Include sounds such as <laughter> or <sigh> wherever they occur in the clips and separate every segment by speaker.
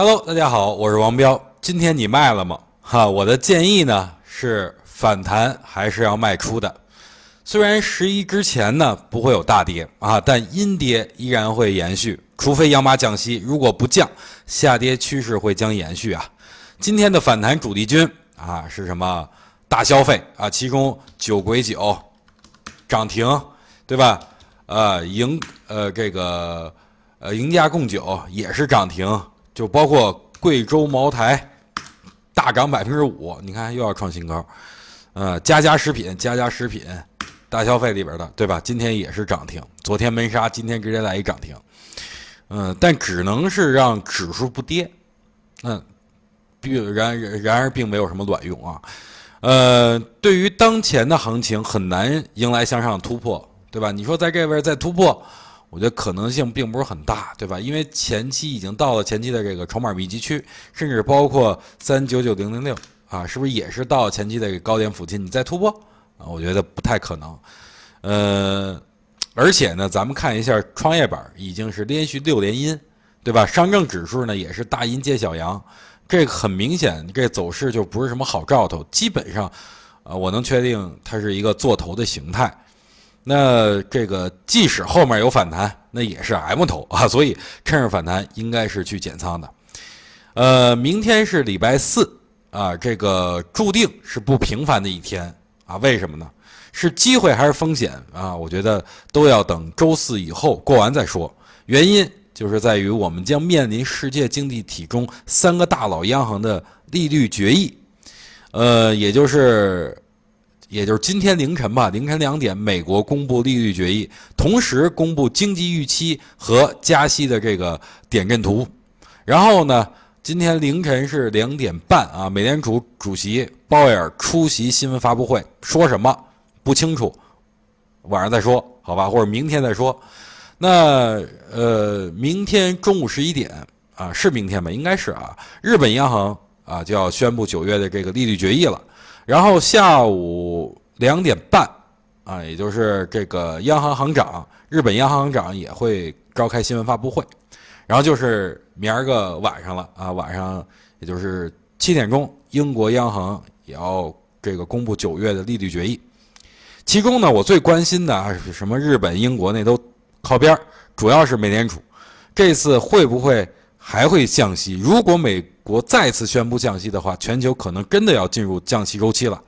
Speaker 1: Hello，大家好，我是王彪。今天你卖了吗？哈，我的建议呢是反弹还是要卖出的。虽然十一之前呢不会有大跌啊，但阴跌依然会延续，除非央妈降息。如果不降，下跌趋势会将延续啊。今天的反弹主力军啊是什么？大消费啊，其中酒鬼酒涨停，对吧？呃，赢呃这个呃赢家贡酒也是涨停，就包括贵州茅台大涨百分之五，你看又要创新高。呃，家家食品，家家食品，大消费里边的，对吧？今天也是涨停，昨天闷杀，今天直接来一涨停。嗯，但只能是让指数不跌，嗯，并然然而并没有什么卵用啊。呃，对于当前的行情很难迎来向上突破，对吧？你说在这边再突破，我觉得可能性并不是很大，对吧？因为前期已经到了前期的这个筹码密集区，甚至包括三九九零零六啊，是不是也是到前期的高点附近？你再突破啊，我觉得不太可能。呃，而且呢，咱们看一下创业板已经是连续六连阴，对吧？上证指数呢也是大阴接小阳。这个很明显，这走势就不是什么好兆头。基本上，呃，我能确定它是一个做头的形态。那这个即使后面有反弹，那也是 M 头 <laughs> 啊，所以趁着反弹应该是去减仓的。呃，明天是礼拜四啊，这个注定是不平凡的一天啊。为什么呢？是机会还是风险啊？我觉得都要等周四以后过完再说。原因。就是在于我们将面临世界经济体中三个大佬央行的利率决议，呃，也就是，也就是今天凌晨吧，凌晨两点，美国公布利率决议，同时公布经济预期和加息的这个点阵图。然后呢，今天凌晨是两点半啊，美联储主席鲍威尔出席新闻发布会，说什么不清楚，晚上再说，好吧，或者明天再说。那呃，明天中午十一点啊，是明天吧？应该是啊。日本央行啊就要宣布九月的这个利率决议了。然后下午两点半啊，也就是这个央行行长，日本央行行长也会召开新闻发布会。然后就是明儿个晚上了啊，晚上也就是七点钟，英国央行也要这个公布九月的利率决议。其中呢，我最关心的啊什么？日本、英国那都。靠边主要是美联储，这次会不会还会降息？如果美国再次宣布降息的话，全球可能真的要进入降息周期了。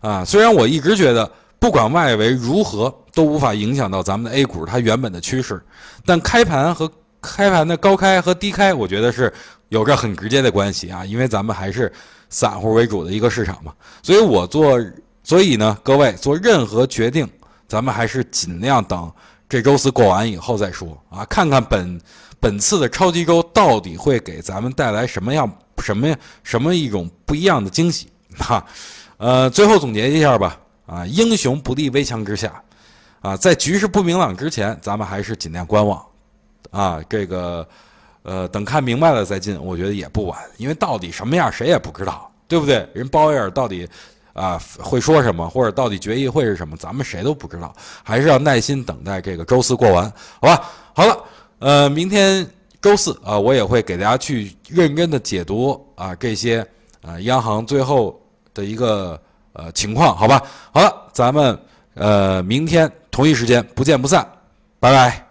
Speaker 1: 啊，虽然我一直觉得，不管外围如何，都无法影响到咱们的 A 股它原本的趋势，但开盘和开盘的高开和低开，我觉得是有着很直接的关系啊，因为咱们还是散户为主的一个市场嘛。所以我做，所以呢，各位做任何决定，咱们还是尽量等。这周四过完以后再说啊，看看本本次的超级周到底会给咱们带来什么样什么什么一种不一样的惊喜哈。呃，最后总结一下吧啊，英雄不立危墙之下啊，在局势不明朗之前，咱们还是尽量观望啊。这个呃，等看明白了再进，我觉得也不晚，因为到底什么样谁也不知道，对不对？人鲍威尔到底。啊，会说什么，或者到底决议会是什么，咱们谁都不知道，还是要耐心等待这个周四过完，好吧？好了，呃，明天周四啊，我也会给大家去认真的解读啊这些啊央行最后的一个呃情况，好吧？好了，咱们呃明天同一时间不见不散，拜拜。